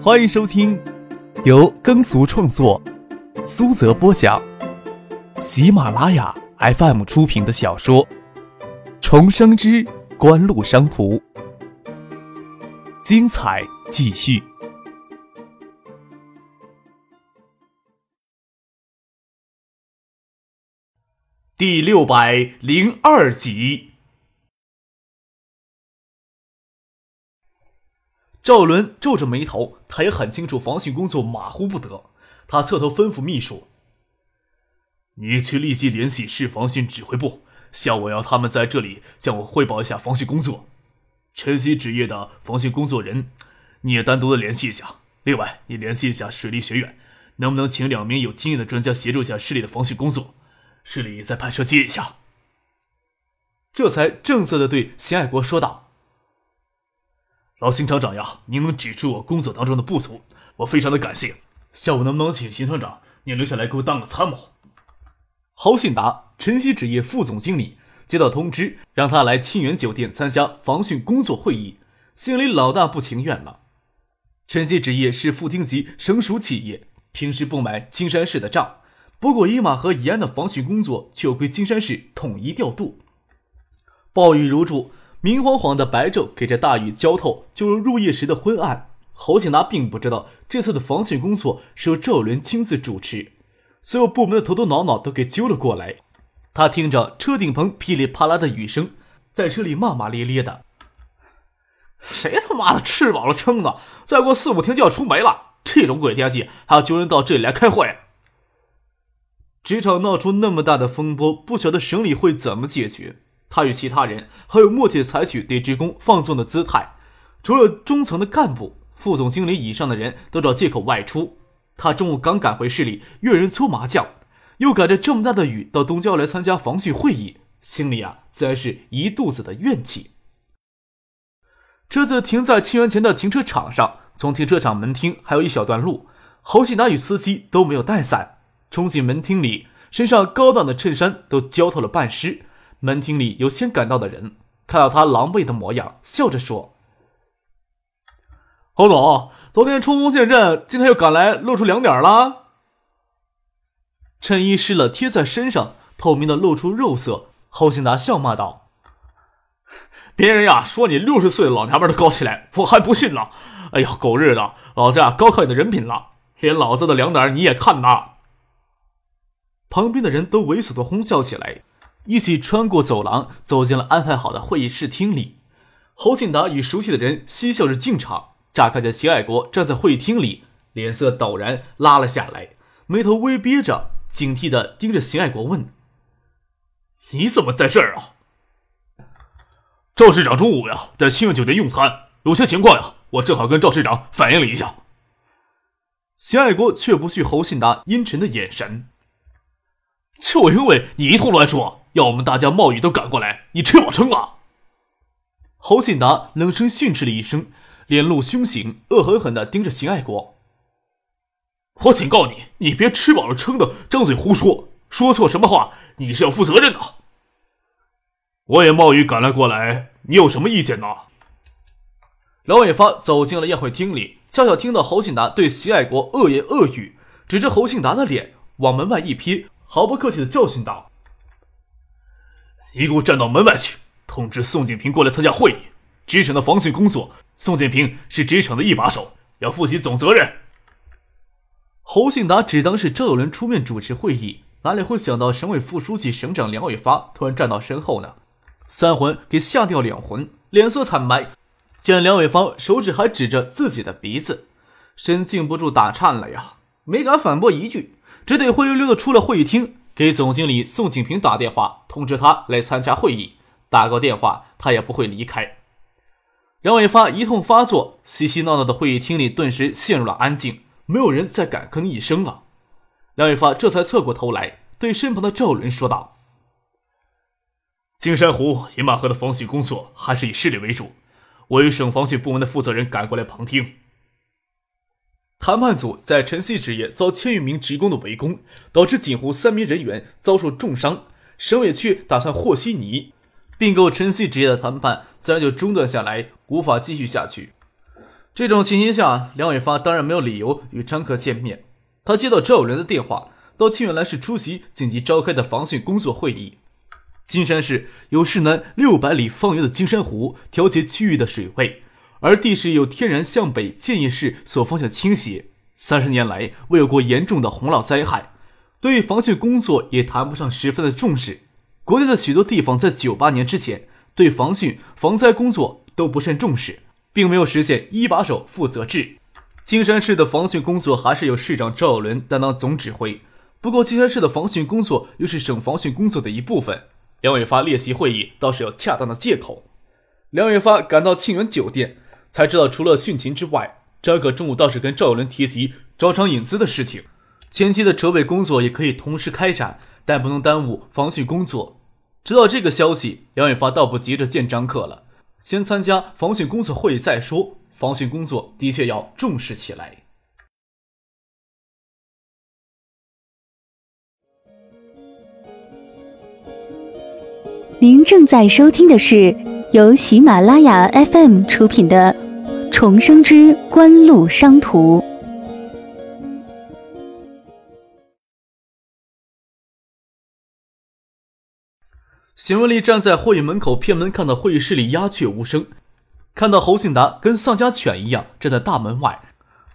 欢迎收听由耕俗创作、苏泽播讲、喜马拉雅 FM 出品的小说《重生之官路商途》，精彩继续，第六百零二集。赵伦皱着眉头，他也很清楚防汛工作马虎不得。他侧头吩咐秘书：“你去立即联系市防汛指挥部，向我要他们在这里向我汇报一下防汛工作。晨曦纸业的防汛工作人，你也单独的联系一下。另外，你联系一下水利学院，能不能请两名有经验的专家协助一下市里的防汛工作？市里再派车接一下。”这才正色的对邢爱国说道。老邢厂长呀，您能指出我工作当中的不足，我非常的感谢。下午能不能请邢厂长您留下来给我当个参谋？侯信达，晨曦纸业副总经理，接到通知让他来沁园酒店参加防汛工作会议，心里老大不情愿了。晨曦纸业是副厅级省属企业，平时不买金山市的账，不过伊马和宜安的防汛工作却归金山市统一调度。暴雨如注。明晃晃的白昼给这大雨浇透，就如入夜时的昏暗。侯庆达并不知道这次的防汛工作是由赵伦亲自主持，所有部门的头头脑脑都给揪了过来。他听着车顶棚噼里啪啦的雨声，在车里骂骂咧咧的：“谁他妈的吃饱了撑的？再过四五天就要出门了，这种鬼天气还要揪人到这里来开会？职场闹出那么大的风波，不晓得省里会怎么解决。”他与其他人还有默契采取对职工放纵的姿态，除了中层的干部、副总经理以上的人都找借口外出。他中午刚赶回市里约人搓麻将，又赶着这么大的雨到东郊来参加防汛会议，心里啊自然是一肚子的怨气。车子停在清源前的停车场上，从停车场门厅还有一小段路。侯喜达与司机都没有带伞，冲进门厅里，身上高档的衬衫都浇透了半湿。门厅里有先赶到的人，看到他狼狈的模样，笑着说：“侯总，昨天冲锋陷阵，今天又赶来，露出两点了。”衬衣湿了，贴在身上，透明的露出肉色。侯兴达笑骂道：“别人呀说你六十岁老娘们都高起来，我还不信呢。哎呀，狗日的，老子啊高考你的人品了，连老子的两点你也看呐！”旁边的人都猥琐的哄笑起来。一起穿过走廊，走进了安排好的会议室厅里。侯庆达与熟悉的人嬉笑着进场，乍看见邢爱国站在会议厅里，脸色陡然拉了下来，眉头微憋着，警惕地盯着邢爱国问：“你怎么在这儿啊？”赵市长中午呀，在清苑酒店用餐，有些情况呀，我正好跟赵市长反映了一下。邢爱国却不惧侯信达阴沉的眼神，就因为你一通乱说。要我们大家冒雨都赶过来，你吃饱撑了？侯信达冷声训斥了一声，脸露凶形，恶狠狠地盯着邢爱国。我警告你，你别吃饱了撑的张嘴胡说，说错什么话，你是要负责任的。我也冒雨赶了过来，你有什么意见呢？梁伟发走进了宴会厅里，恰巧听到侯信达对邢爱国恶言恶语，指着侯信达的脸往门外一瞥，毫不客气地教训道。你给我站到门外去！通知宋建平过来参加会议。职场的防汛工作，宋建平是职场的一把手，要负起总责任。侯信达只当是赵有伦出面主持会议，哪里会想到省委副书记、省长梁伟发突然站到身后呢？三魂给吓掉两魂，脸色惨白。见梁伟发手指还指着自己的鼻子，身禁不住打颤了呀，没敢反驳一句，只得灰溜溜的出了会议厅。给总经理宋景平打电话，通知他来参加会议。打过电话，他也不会离开。梁伟发一通发作，嬉嬉闹闹的会议厅里顿时陷入了安静，没有人再敢吭一声了。梁伟发这才侧过头来，对身旁的赵伦说道：“金山湖、银马河的防汛工作还是以市里为主，我与省防汛部门的负责人赶过来旁听。”谈判组在晨曦职业遭千余名职工的围攻，导致锦湖三名人员遭受重伤。省委区打算和稀泥，并购晨曦职业的谈判自然就中断下来，无法继续下去。这种情形下，梁伟发当然没有理由与张克见面。他接到赵有人的电话，到庆远来市出席紧急召开的防汛工作会议。金山市有市南六百里方圆的金山湖调节区域的水位，而地势又天然向北建业市所方向倾斜。三十年来未有过严重的洪涝灾害，对于防汛工作也谈不上十分的重视。国内的许多地方在九八年之前对防汛防灾工作都不甚重视。并没有实现一把手负责制，金山市的防汛工作还是由市长赵有伦担当总指挥。不过，金山市的防汛工作又是省防汛工作的一部分，梁伟发列席会议倒是有恰当的借口。梁伟发赶到庆元酒店，才知道除了汛情之外，张可中午倒是跟赵有伦提及招商引资的事情，前期的筹备工作也可以同时开展，但不能耽误防汛工作。知道这个消息，梁伟发倒不急着见张克了。先参加防汛工作会议再说。防汛工作的确要重视起来。您正在收听的是由喜马拉雅 FM 出品的《重生之官路商途》。邢文丽站在会议门口，偏门看到会议室里鸦雀无声，看到侯信达跟丧家犬一样站在大门外，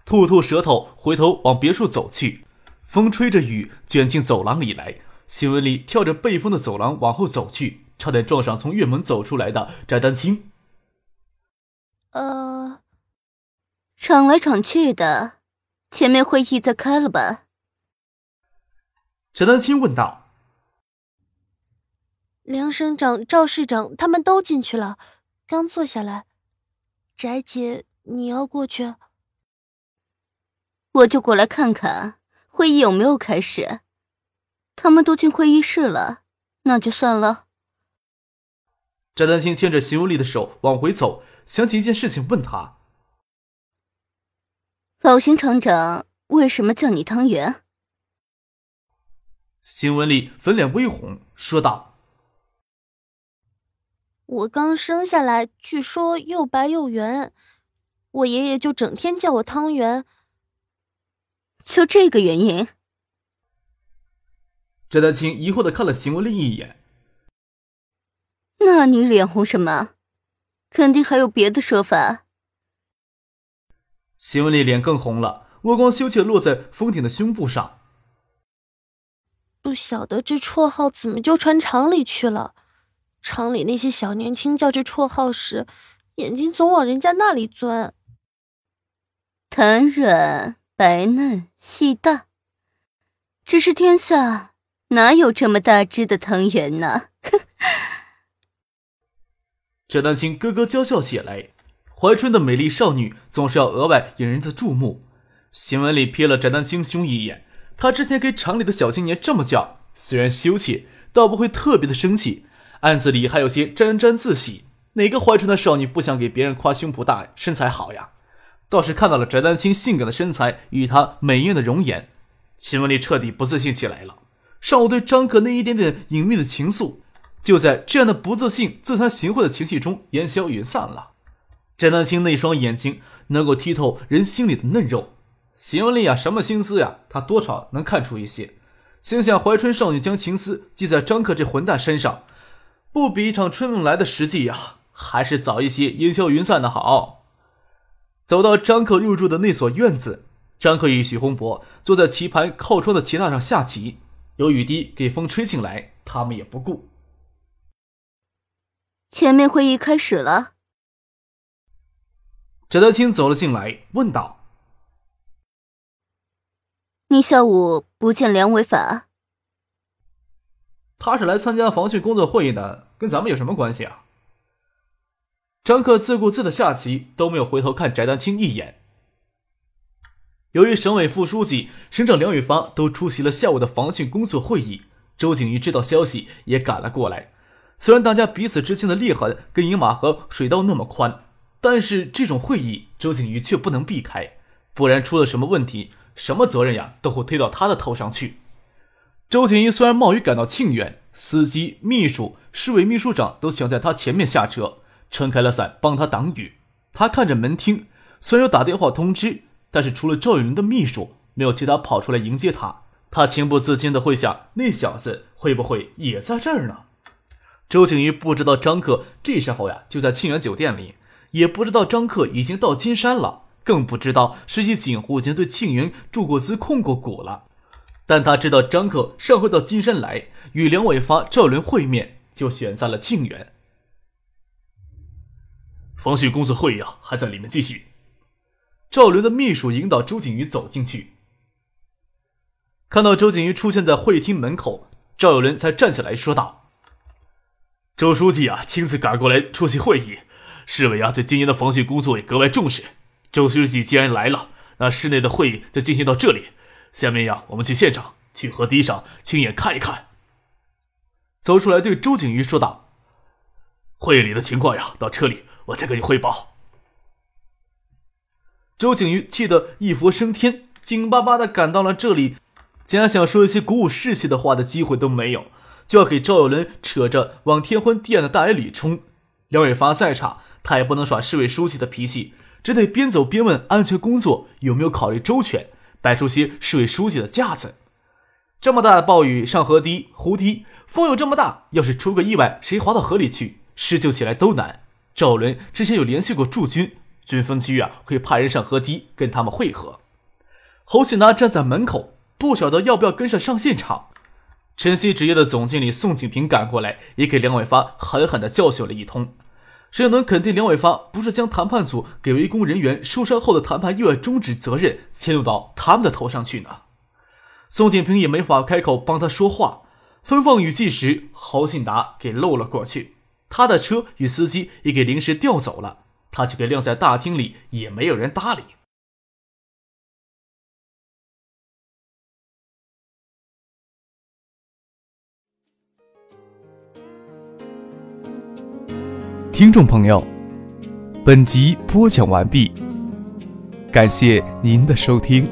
吐吐舌头，回头往别墅走去。风吹着雨卷进走廊里来，邢文丽跳着背风的走廊往后走去，差点撞上从院门走出来的翟丹青。呃，闯来闯去的，前面会议在开了吧？翟丹青问道。梁省长、赵市长他们都进去了，刚坐下来。翟姐，你要过去？我就过来看看会议有没有开始。他们都进会议室了，那就算了。翟丹青牵着邢文丽的手往回走，想起一件事情，问他：“老邢厂长为什么叫你汤圆？”邢文丽粉脸微红，说道。我刚生下来，据说又白又圆，我爷爷就整天叫我汤圆。就这个原因？翟丹青疑惑的看了邢文丽一眼。那你脸红什么？肯定还有别的说法。邢文丽脸更红了，目光羞怯落在封挺的胸部上。不晓得这绰号怎么就传厂里去了。厂里那些小年轻叫这绰号时，眼睛总往人家那里钻。弹软白嫩细大，只是天下哪有这么大只的藤原呢？哼！翟丹青咯咯娇笑起来。怀春的美丽少女总是要额外引人的注目。邢文丽瞥了翟丹青兄一眼，他之前给厂里的小青年这么叫，虽然羞怯，倒不会特别的生气。案子里还有些沾沾自喜，哪个怀春的少女不想给别人夸胸脯大、身材好呀？倒是看到了翟丹青性感的身材与她美艳的容颜，秦文丽彻底不自信起来了。上午对张可那一点点隐秘的情愫，就在这样的不自信、自惭形秽的情绪中烟消云散了。翟丹青那双眼睛能够剔透人心里的嫩肉，邢文丽呀，什么心思呀？她多少能看出一些。心想怀春少女将情思记在张克这混蛋身上。不比一场春梦来的实际呀，还是早一些烟消云散的好。走到张克入住的那所院子，张克与许洪博坐在棋盘靠窗的棋榻上下棋，有雨滴给风吹进来，他们也不顾。前面会议开始了。翟丹青走了进来，问道：“你下午不见梁伟法？”他是来参加防汛工作会议的，跟咱们有什么关系啊？张克自顾自的下棋，都没有回头看翟丹青一眼。由于省委副书记、省长梁宇发都出席了下午的防汛工作会议，周景瑜知道消息也赶了过来。虽然大家彼此之间的裂痕跟饮马河水道那么宽，但是这种会议周景瑜却不能避开，不然出了什么问题，什么责任呀都会推到他的头上去。周景一虽然冒雨赶到庆元，司机、秘书、市委秘书长都想在他前面下车，撑开了伞帮他挡雨。他看着门厅，虽然有打电话通知，但是除了赵有伦的秘书，没有其他跑出来迎接他。他情不自禁的会想，那小子会不会也在这儿呢？周景瑜不知道张克这时候呀就在庆元酒店里，也不知道张克已经到金山了，更不知道实际警户已经对庆元注过资、控过股了。但他知道张克上回到金山来与梁伟发、赵伦会面，就选在了庆元。防汛工作会议啊，还在里面继续。赵伦的秘书引导周景瑜走进去。看到周景瑜出现在会议厅门口，赵有伦才站起来说道：“周书记啊，亲自赶过来出席会议，市委啊对今年的防汛工作也格外重视。周书记既然来了，那室内的会议就进行到这里。下面呀，我们去现场，去河堤上亲眼看一看。”走出来对周景瑜说道：“会议里的情况呀，到车里我再跟你汇报。”周景瑜气得一佛升天，紧巴巴的赶到了这里。竟然想说一些鼓舞士气的话的机会都没有，就要给赵有伦扯着往天昏地暗的大海里冲。梁伟发再差，他也不能耍市委书记的脾气，只得边走边问安全工作有没有考虑周全，摆出些市委书记的架子。这么大的暴雨，上河堤、湖堤，风又这么大，要是出个意外，谁滑到河里去，施救起来都难。赵有伦之前有联系过驻军，军分区啊会派人上河堤跟他们会合。侯信达站在门口。不晓得要不要跟上上现场。晨曦职业的总经理宋景平赶过来，也给梁伟发狠狠地教训了一通。谁能肯定梁伟发不是将谈判组给围攻人员受伤后的谈判意外终止责任迁入到他们的头上去呢？宋景平也没法开口帮他说话。风放雨季时，侯信达给漏了过去，他的车与司机也给临时调走了，他就给晾在大厅里，也没有人搭理。听众朋友，本集播讲完毕，感谢您的收听。